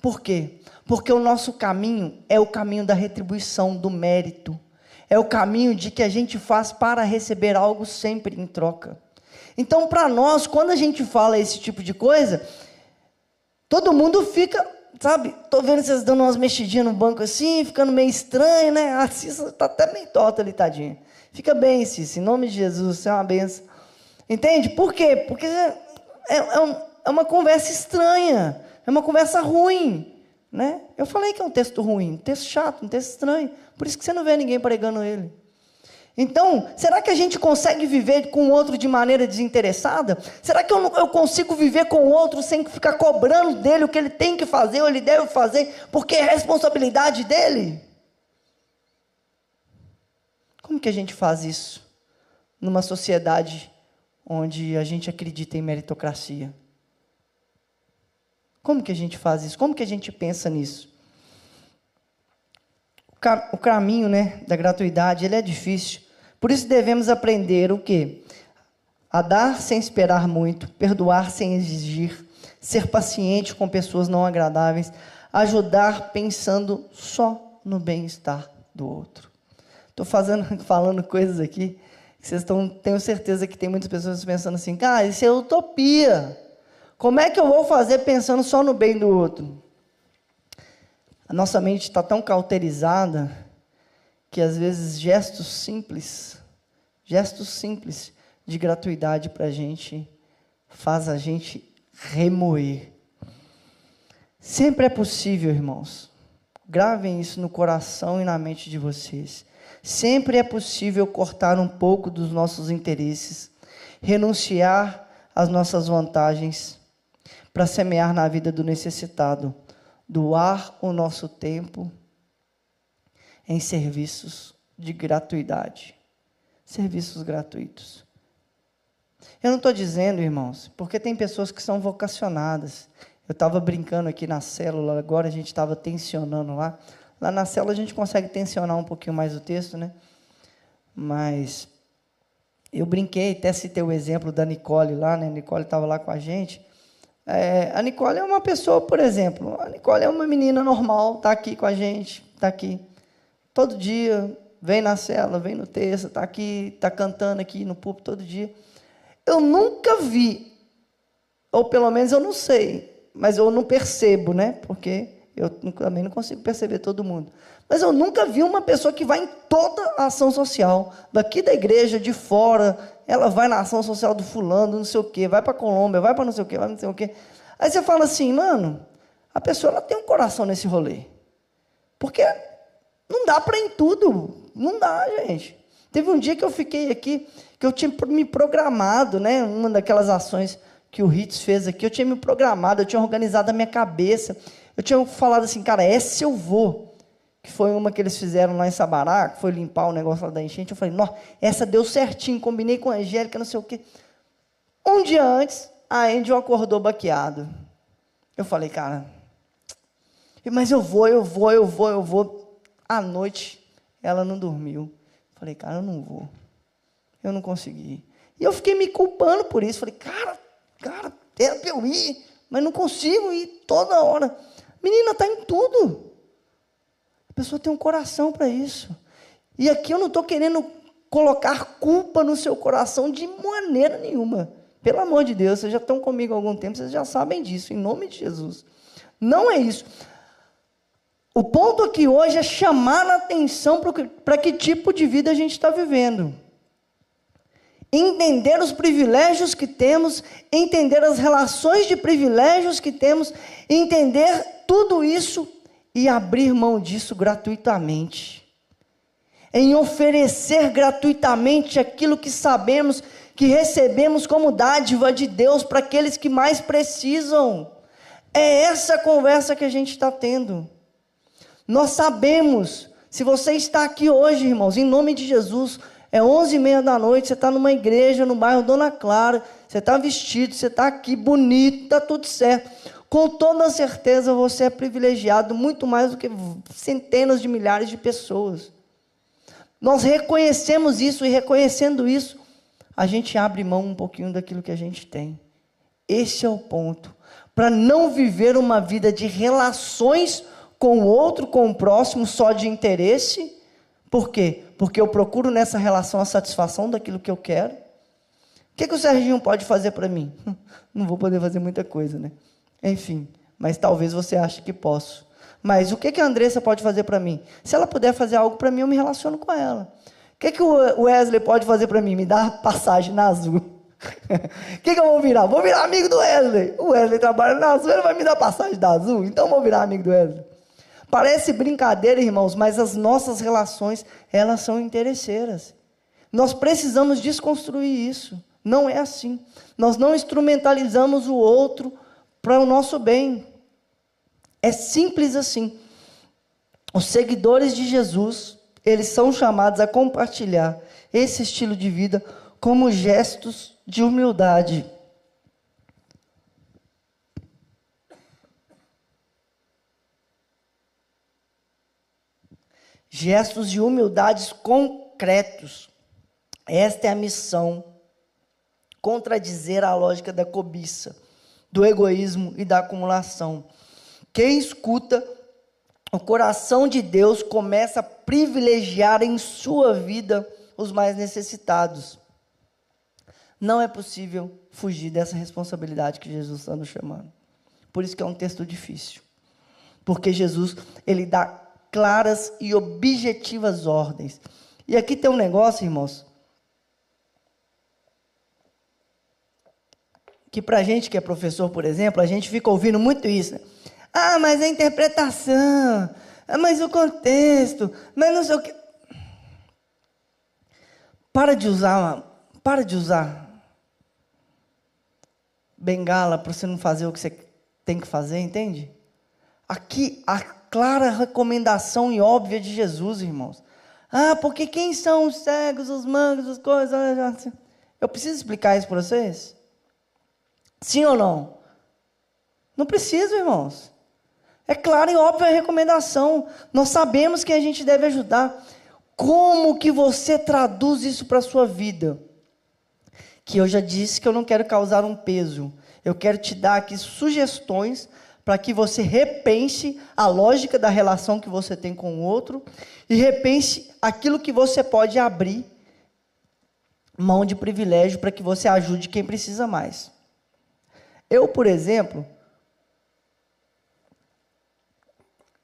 Por quê? Porque o nosso caminho é o caminho da retribuição, do mérito. É o caminho de que a gente faz para receber algo sempre em troca. Então, para nós, quando a gente fala esse tipo de coisa, todo mundo fica, sabe? Tô vendo vocês dando umas mexidinhas no banco assim, ficando meio estranho, né? A Cissa tá até meio torta ali, tadinha. Fica bem, Cissa, em nome de Jesus, você é uma benção. Entende? Por quê? Porque é, é, um, é uma conversa estranha, é uma conversa ruim. Né? Eu falei que é um texto ruim, um texto chato, um texto estranho. Por isso que você não vê ninguém pregando ele. Então, será que a gente consegue viver com o outro de maneira desinteressada? Será que eu, eu consigo viver com o outro sem ficar cobrando dele o que ele tem que fazer ou ele deve fazer, porque é responsabilidade dele? Como que a gente faz isso numa sociedade onde a gente acredita em meritocracia. Como que a gente faz isso? Como que a gente pensa nisso? O caminho né, da gratuidade ele é difícil. Por isso devemos aprender o quê? A dar sem esperar muito, perdoar sem exigir, ser paciente com pessoas não agradáveis, ajudar pensando só no bem-estar do outro. Estou [laughs] falando coisas aqui vocês estão, tenho certeza que tem muitas pessoas pensando assim, cara, isso é utopia. Como é que eu vou fazer pensando só no bem do outro? A nossa mente está tão cauterizada que às vezes gestos simples, gestos simples de gratuidade para a gente, faz a gente remoer. Sempre é possível, irmãos. Gravem isso no coração e na mente de vocês. Sempre é possível cortar um pouco dos nossos interesses, renunciar às nossas vantagens para semear na vida do necessitado, doar o nosso tempo em serviços de gratuidade, serviços gratuitos. Eu não estou dizendo, irmãos, porque tem pessoas que são vocacionadas. Eu estava brincando aqui na célula, agora a gente estava tensionando lá. Lá na célula a gente consegue tensionar um pouquinho mais o texto, né? Mas eu brinquei, até citei o exemplo da Nicole lá, né? A Nicole estava lá com a gente. É, a Nicole é uma pessoa, por exemplo, a Nicole é uma menina normal, está aqui com a gente, está aqui. Todo dia, vem na cela, vem no texto, está aqui, está cantando aqui no púlpito todo dia. Eu nunca vi, ou pelo menos eu não sei, mas eu não percebo, né? Porque eu também não consigo perceber todo mundo. Mas eu nunca vi uma pessoa que vai em toda a ação social, daqui da igreja, de fora, ela vai na ação social do fulano, não sei o quê, vai para Colômbia, vai para não sei o quê, vai não sei o quê. Aí você fala assim, mano, a pessoa ela tem um coração nesse rolê. Porque não dá para em tudo. Não dá, gente. Teve um dia que eu fiquei aqui, que eu tinha me programado, né? Uma daquelas ações que o Ritz fez aqui, eu tinha me programado, eu tinha organizado a minha cabeça. Eu tinha falado assim, cara, essa eu vou. Que foi uma que eles fizeram lá em Sabará, que foi limpar o negócio lá da enchente. Eu falei, nossa, essa deu certinho, combinei com a Angélica, não sei o quê. Um dia antes, a Angel acordou baqueado. Eu falei, cara, mas eu vou, eu vou, eu vou, eu vou. À noite, ela não dormiu. Falei, cara, eu não vou. Eu não consegui. E eu fiquei me culpando por isso. Falei, cara, cara, era para eu ir, mas não consigo ir toda hora. Menina, está em tudo. A pessoa tem um coração para isso. E aqui eu não estou querendo colocar culpa no seu coração de maneira nenhuma. Pelo amor de Deus, vocês já estão comigo há algum tempo, vocês já sabem disso, em nome de Jesus. Não é isso. O ponto aqui hoje é chamar a atenção para que tipo de vida a gente está vivendo entender os privilégios que temos, entender as relações de privilégios que temos, entender tudo isso e abrir mão disso gratuitamente. Em oferecer gratuitamente aquilo que sabemos que recebemos como dádiva de Deus para aqueles que mais precisam. É essa conversa que a gente está tendo. Nós sabemos, se você está aqui hoje, irmãos, em nome de Jesus, é onze e meia da noite, você está numa igreja no bairro Dona Clara, você está vestido, você está aqui bonito, está tudo certo. Com toda certeza você é privilegiado muito mais do que centenas de milhares de pessoas. Nós reconhecemos isso e reconhecendo isso, a gente abre mão um pouquinho daquilo que a gente tem. Esse é o ponto. Para não viver uma vida de relações com o outro, com o próximo, só de interesse. Por quê? Porque eu procuro nessa relação a satisfação daquilo que eu quero. O que, que o Serginho pode fazer para mim? [laughs] Não vou poder fazer muita coisa, né? Enfim, mas talvez você ache que posso. Mas o que, que a Andressa pode fazer para mim? Se ela puder fazer algo para mim, eu me relaciono com ela. O que, que o Wesley pode fazer para mim? Me dar passagem na azul. [laughs] O que, que eu vou virar? Vou virar amigo do Wesley. O Wesley trabalha na azul, ele vai me dar passagem da azul, então vou virar amigo do Wesley. Parece brincadeira, irmãos, mas as nossas relações, elas são interesseiras. Nós precisamos desconstruir isso. Não é assim. Nós não instrumentalizamos o outro para o nosso bem. É simples assim. Os seguidores de Jesus, eles são chamados a compartilhar esse estilo de vida como gestos de humildade. Gestos de humildades concretos. Esta é a missão. Contradizer a lógica da cobiça, do egoísmo e da acumulação. Quem escuta o coração de Deus começa a privilegiar em sua vida os mais necessitados. Não é possível fugir dessa responsabilidade que Jesus está nos chamando. Por isso que é um texto difícil. Porque Jesus, ele dá claras e objetivas ordens. E aqui tem um negócio, irmãos, que para gente que é professor, por exemplo, a gente fica ouvindo muito isso. Né? Ah, mas a interpretação, ah, mas o contexto, mas não sei o que. Para de usar, para de usar bengala para você não fazer o que você tem que fazer, entende? Aqui a clara recomendação e óbvia de Jesus, irmãos. Ah, porque quem são os cegos, os mangos, as coisas? Eu preciso explicar isso para vocês? Sim ou não? Não preciso, irmãos. É clara e óbvia a recomendação. Nós sabemos que a gente deve ajudar. Como que você traduz isso para a sua vida? Que eu já disse que eu não quero causar um peso. Eu quero te dar aqui sugestões para que você repense a lógica da relação que você tem com o outro e repense aquilo que você pode abrir mão de privilégio para que você ajude quem precisa mais. Eu, por exemplo,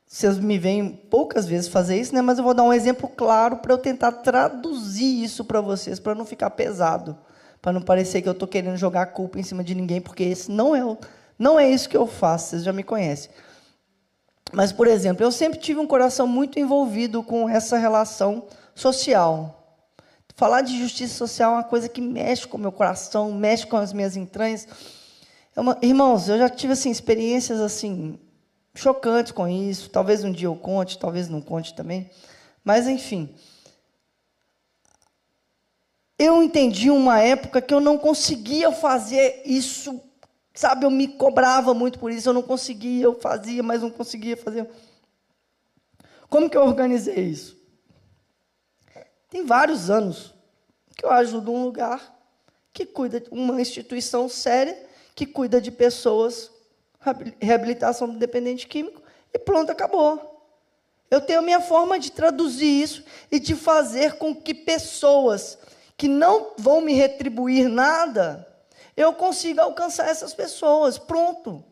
vocês me veem poucas vezes fazer isso, né? Mas eu vou dar um exemplo claro para eu tentar traduzir isso para vocês, para não ficar pesado, para não parecer que eu estou querendo jogar a culpa em cima de ninguém, porque esse não é o, não é isso que eu faço. Vocês já me conhecem. Mas, por exemplo, eu sempre tive um coração muito envolvido com essa relação social. Falar de justiça social é uma coisa que mexe com o meu coração, mexe com as minhas entranhas. É uma, irmãos, eu já tive assim experiências assim chocantes com isso. Talvez um dia eu conte, talvez não conte também. Mas, enfim. Eu entendi uma época que eu não conseguia fazer isso, sabe? Eu me cobrava muito por isso, eu não conseguia, eu fazia, mas não conseguia fazer. Como que eu organizei isso? Tem vários anos que eu ajudo um lugar que cuida uma instituição séria que cuida de pessoas reabilitação do dependente químico, e pronto, acabou. Eu tenho minha forma de traduzir isso e de fazer com que pessoas que não vão me retribuir nada, eu consiga alcançar essas pessoas. Pronto.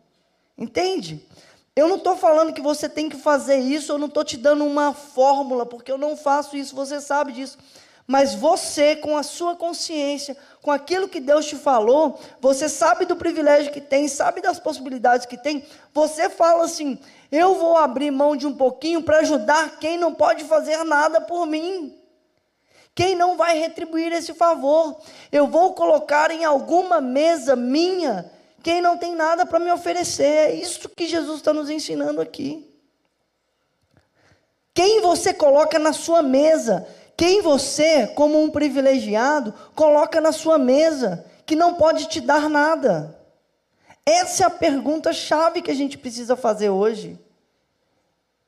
Entende? Eu não estou falando que você tem que fazer isso, eu não estou te dando uma fórmula, porque eu não faço isso, você sabe disso. Mas você, com a sua consciência, com aquilo que Deus te falou, você sabe do privilégio que tem, sabe das possibilidades que tem, você fala assim: eu vou abrir mão de um pouquinho para ajudar quem não pode fazer nada por mim. Quem não vai retribuir esse favor? Eu vou colocar em alguma mesa minha quem não tem nada para me oferecer. É isso que Jesus está nos ensinando aqui. Quem você coloca na sua mesa? Quem você, como um privilegiado, coloca na sua mesa, que não pode te dar nada? Essa é a pergunta chave que a gente precisa fazer hoje.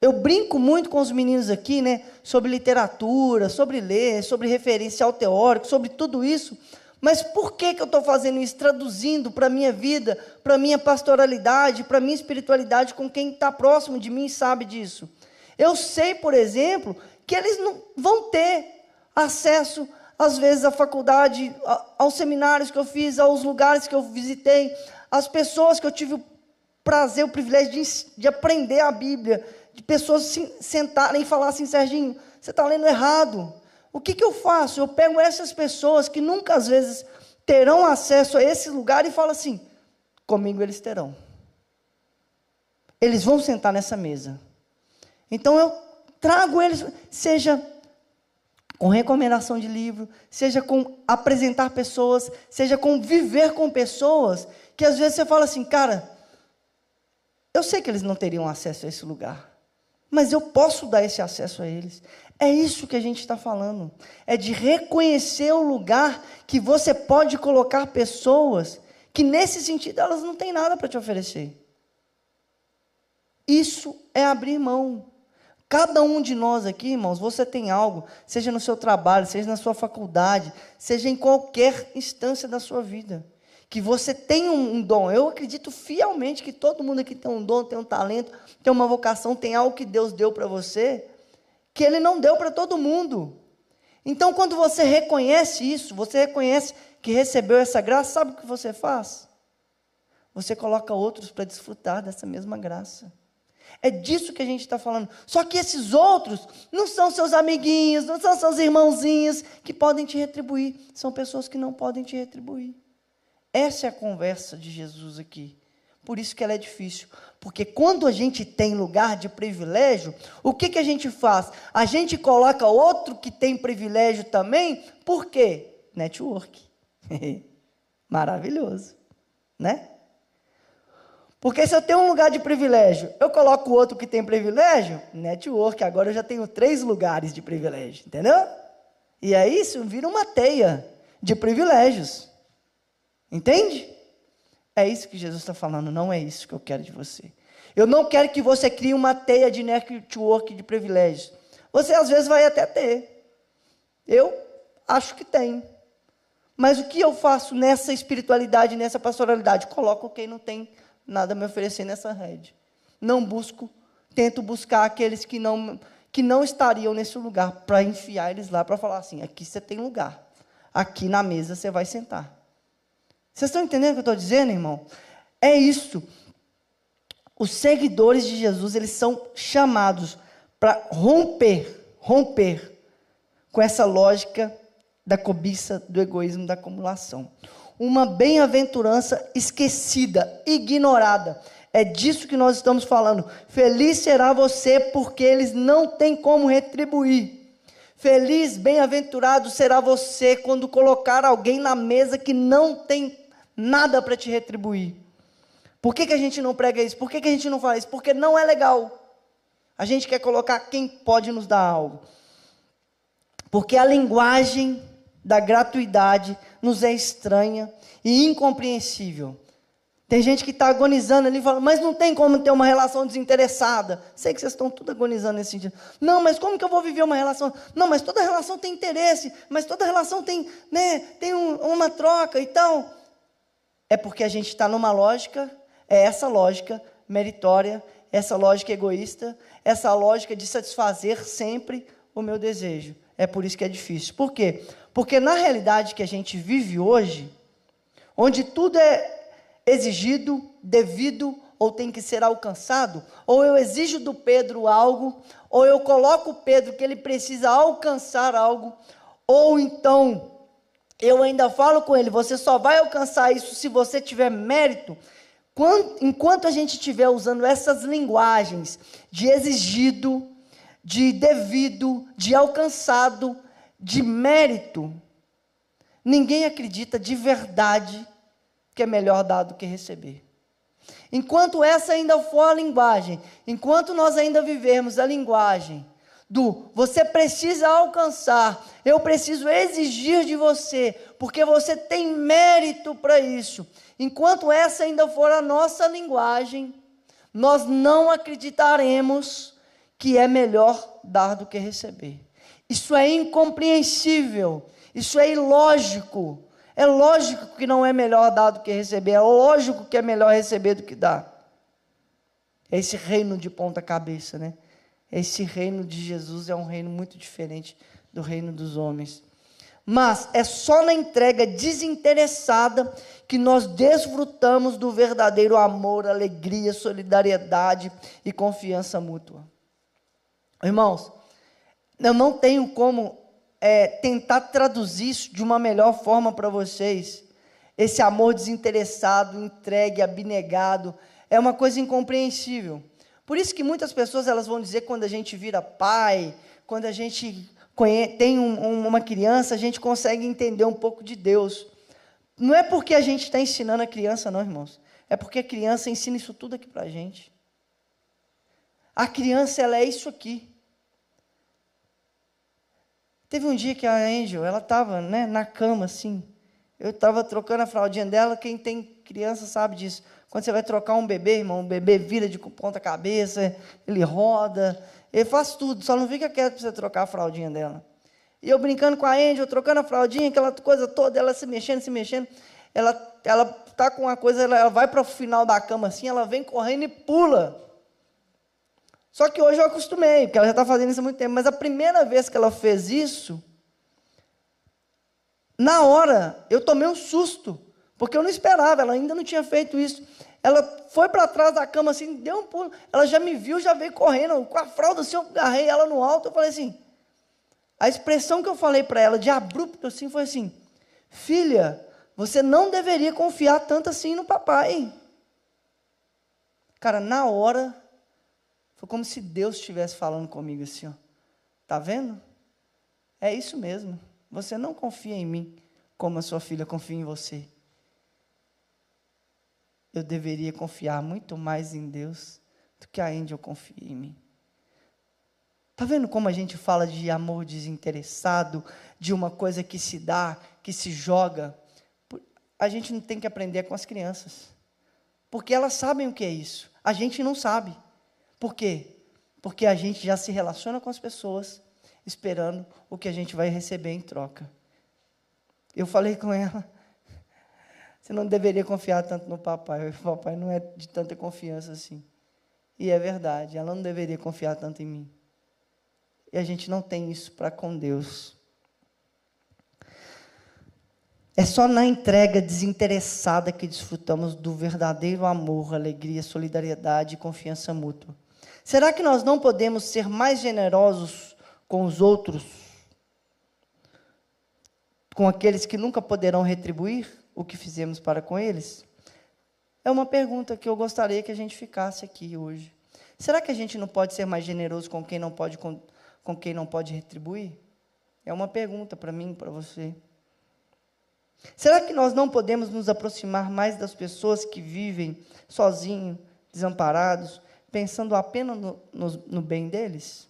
Eu brinco muito com os meninos aqui, né, sobre literatura, sobre ler, sobre referencial teórico, sobre tudo isso. Mas por que, que eu estou fazendo isso? Traduzindo para a minha vida, para a minha pastoralidade, para a minha espiritualidade com quem está próximo de mim sabe disso. Eu sei, por exemplo, que eles não vão ter acesso, às vezes, à faculdade, aos seminários que eu fiz, aos lugares que eu visitei, às pessoas que eu tive o prazer, o privilégio de, de aprender a Bíblia, de pessoas se sentarem e falar assim, Serginho, você está lendo errado. O que, que eu faço? Eu pego essas pessoas que nunca, às vezes, terão acesso a esse lugar e falo assim: comigo eles terão. Eles vão sentar nessa mesa. Então eu trago eles, seja com recomendação de livro, seja com apresentar pessoas, seja com viver com pessoas, que às vezes você fala assim, cara, eu sei que eles não teriam acesso a esse lugar, mas eu posso dar esse acesso a eles. É isso que a gente está falando. É de reconhecer o lugar que você pode colocar pessoas que, nesse sentido, elas não têm nada para te oferecer. Isso é abrir mão. Cada um de nós aqui, irmãos, você tem algo, seja no seu trabalho, seja na sua faculdade, seja em qualquer instância da sua vida, que você tem um, um dom. Eu acredito fielmente que todo mundo aqui tem um dom, tem um talento, tem uma vocação, tem algo que Deus deu para você, que Ele não deu para todo mundo. Então, quando você reconhece isso, você reconhece que recebeu essa graça, sabe o que você faz? Você coloca outros para desfrutar dessa mesma graça. É disso que a gente está falando. Só que esses outros não são seus amiguinhos, não são seus irmãozinhos que podem te retribuir. São pessoas que não podem te retribuir. Essa é a conversa de Jesus aqui. Por isso que ela é difícil. Porque quando a gente tem lugar de privilégio, o que, que a gente faz? A gente coloca outro que tem privilégio também. Por quê? Network. [laughs] Maravilhoso. Né? Porque se eu tenho um lugar de privilégio, eu coloco outro que tem privilégio, network, agora eu já tenho três lugares de privilégio, entendeu? E aí isso vira uma teia de privilégios. Entende? É isso que Jesus está falando, não é isso que eu quero de você. Eu não quero que você crie uma teia de network de privilégios. Você às vezes vai até ter. Eu acho que tem. Mas o que eu faço nessa espiritualidade, nessa pastoralidade? Coloco quem não tem nada a me oferecer nessa rede. Não busco, tento buscar aqueles que não, que não estariam nesse lugar, para enfiar eles lá, para falar assim: aqui você tem lugar, aqui na mesa você vai sentar. Vocês estão entendendo o que eu estou dizendo, irmão? É isso. Os seguidores de Jesus, eles são chamados para romper, romper com essa lógica da cobiça, do egoísmo, da acumulação uma bem-aventurança esquecida, ignorada. É disso que nós estamos falando. Feliz será você, porque eles não têm como retribuir. Feliz, bem-aventurado será você quando colocar alguém na mesa que não tem nada para te retribuir. Por que, que a gente não prega isso? Por que, que a gente não fala isso? Porque não é legal. A gente quer colocar quem pode nos dar algo. Porque a linguagem da gratuidade nos é estranha e incompreensível. Tem gente que está agonizando ali e fala, mas não tem como ter uma relação desinteressada. Sei que vocês estão tudo agonizando nesse sentido. Não, mas como que eu vou viver uma relação? Não, mas toda relação tem interesse, mas toda relação tem, né, tem um, uma troca e tal. É porque a gente está numa lógica, é essa lógica meritória, essa lógica egoísta, essa lógica de satisfazer sempre o meu desejo. É por isso que é difícil. Por quê? Porque na realidade que a gente vive hoje, onde tudo é exigido, devido ou tem que ser alcançado, ou eu exijo do Pedro algo, ou eu coloco o Pedro que ele precisa alcançar algo, ou então eu ainda falo com ele, você só vai alcançar isso se você tiver mérito. Enquanto a gente estiver usando essas linguagens de exigido, de devido, de alcançado, de mérito, ninguém acredita de verdade que é melhor dar do que receber. Enquanto essa ainda for a linguagem, enquanto nós ainda vivermos a linguagem do você precisa alcançar, eu preciso exigir de você, porque você tem mérito para isso. Enquanto essa ainda for a nossa linguagem, nós não acreditaremos que é melhor dar do que receber. Isso é incompreensível, isso é ilógico. É lógico que não é melhor dar do que receber, é lógico que é melhor receber do que dar. É esse reino de ponta cabeça, né? Esse reino de Jesus é um reino muito diferente do reino dos homens. Mas é só na entrega desinteressada que nós desfrutamos do verdadeiro amor, alegria, solidariedade e confiança mútua. Irmãos, eu não tenho como é, tentar traduzir isso de uma melhor forma para vocês. Esse amor desinteressado, entregue, abnegado, é uma coisa incompreensível. Por isso que muitas pessoas elas vão dizer quando a gente vira pai, quando a gente tem um, uma criança, a gente consegue entender um pouco de Deus. Não é porque a gente está ensinando a criança, não, irmãos. É porque a criança ensina isso tudo aqui para a gente. A criança, ela é isso aqui. Teve um dia que a Angel, ela estava né, na cama, assim. Eu estava trocando a fraldinha dela. Quem tem criança sabe disso. Quando você vai trocar um bebê, irmão, o bebê vira de ponta cabeça, ele roda, ele faz tudo, só não fica quieto para você trocar a fraldinha dela. E eu brincando com a Angel, trocando a fraldinha, aquela coisa toda, ela se mexendo, se mexendo. Ela ela tá com uma coisa, ela, ela vai para o final da cama assim, ela vem correndo e pula. Só que hoje eu acostumei, porque ela já está fazendo isso há muito tempo. Mas a primeira vez que ela fez isso, na hora, eu tomei um susto, porque eu não esperava, ela ainda não tinha feito isso. Ela foi para trás da cama assim, deu um pulo, ela já me viu, já veio correndo, com a fralda assim, eu agarrei ela no alto, eu falei assim, a expressão que eu falei para ela, de abrupto assim, foi assim, filha, você não deveria confiar tanto assim no papai. Cara, na hora, foi como se Deus estivesse falando comigo assim, ó. Tá vendo? É isso mesmo. Você não confia em mim como a sua filha confia em você. Eu deveria confiar muito mais em Deus do que a Angel confia em mim. Tá vendo como a gente fala de amor desinteressado, de uma coisa que se dá, que se joga? A gente não tem que aprender com as crianças. Porque elas sabem o que é isso. A gente não sabe. Por quê? Porque a gente já se relaciona com as pessoas esperando o que a gente vai receber em troca. Eu falei com ela, você não deveria confiar tanto no papai. O papai não é de tanta confiança assim. E é verdade, ela não deveria confiar tanto em mim. E a gente não tem isso para com Deus. É só na entrega desinteressada que desfrutamos do verdadeiro amor, alegria, solidariedade e confiança mútua. Será que nós não podemos ser mais generosos com os outros, com aqueles que nunca poderão retribuir o que fizemos para com eles? É uma pergunta que eu gostaria que a gente ficasse aqui hoje. Será que a gente não pode ser mais generoso com quem não pode com, com quem não pode retribuir? É uma pergunta para mim, para você. Será que nós não podemos nos aproximar mais das pessoas que vivem sozinhos, desamparados, pensando apenas no, no, no bem deles?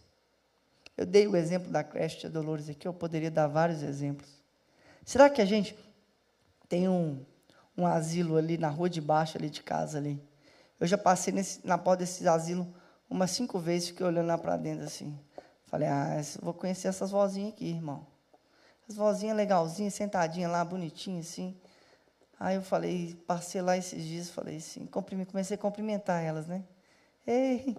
Eu dei o exemplo da creche de Dolores aqui, eu poderia dar vários exemplos. Será que a gente tem um, um asilo ali na rua de baixo, ali de casa ali? Eu já passei nesse, na porta desse asilo umas cinco vezes, fiquei olhando lá para dentro assim. Falei, ah, vou conhecer essas vozinhas aqui, irmão. As vozinhas legalzinhas, sentadinhas lá, bonitinhas assim. Aí eu falei, passei lá esses dias, falei assim, comecei a cumprimentar elas, né? Ei,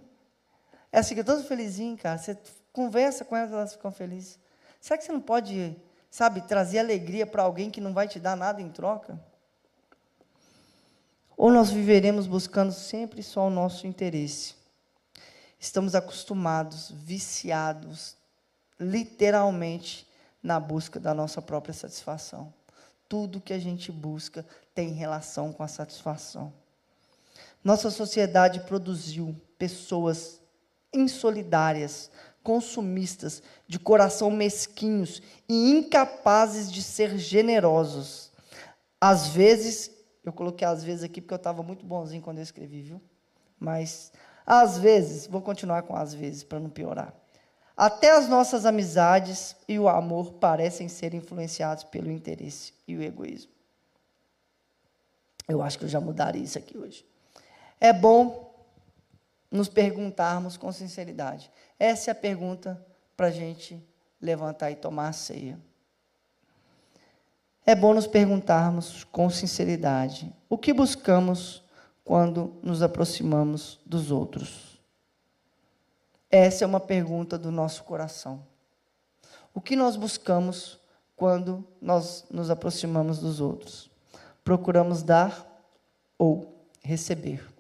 essa fica toda felizinha, cara. Você conversa com elas, elas ficam felizes. Será que você não pode, sabe, trazer alegria para alguém que não vai te dar nada em troca? Ou nós viveremos buscando sempre só o nosso interesse? Estamos acostumados, viciados, literalmente, na busca da nossa própria satisfação. Tudo que a gente busca tem relação com a satisfação. Nossa sociedade produziu pessoas insolidárias, consumistas, de coração mesquinhos e incapazes de ser generosos. Às vezes, eu coloquei às vezes aqui porque eu estava muito bonzinho quando eu escrevi, viu? Mas, às vezes, vou continuar com às vezes para não piorar. Até as nossas amizades e o amor parecem ser influenciados pelo interesse e o egoísmo. Eu acho que eu já mudaria isso aqui hoje. É bom nos perguntarmos com sinceridade. Essa é a pergunta para a gente levantar e tomar a ceia. É bom nos perguntarmos com sinceridade o que buscamos quando nos aproximamos dos outros. Essa é uma pergunta do nosso coração. O que nós buscamos quando nós nos aproximamos dos outros? Procuramos dar ou receber?